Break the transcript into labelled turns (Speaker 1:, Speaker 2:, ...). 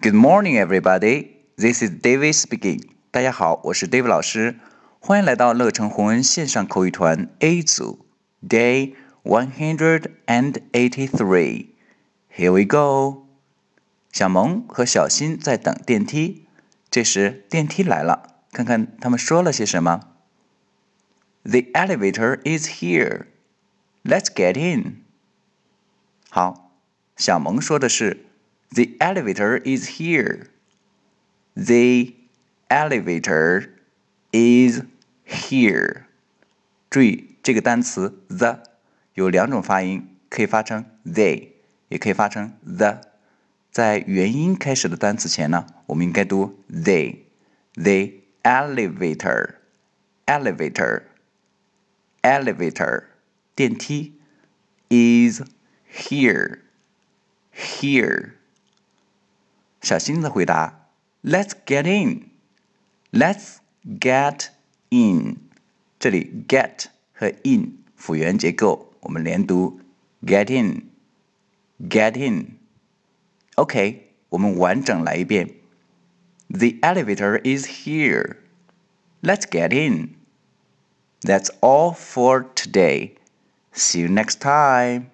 Speaker 1: Good morning, everybody. This is David speaking. 大家好，我是 David 老师，欢迎来到乐成红恩线上口语团 A 组 Day one hundred and eighty-three. Here we go. 小萌和小新在等电梯，这时电梯来了，看看他们说了些什么。The elevator is here. Let's get in. 好，小萌说的是。 The elevator is here. The elevator is here. 注意这个单词 the 有两种发音，可以发成 they，也可以发成 the。在元音开始的单词前呢，我们应该读 they。The elevator, elevator, elevator，电梯 is here, here。 小新的回答：“Let's get in. Let's get in.” 这里 “get” 和 “in” 辅元结构，我们连读：“get in, get in.” OK，我们完整来一遍：“The elevator is here. Let's get in.” That's all for today. See you next time.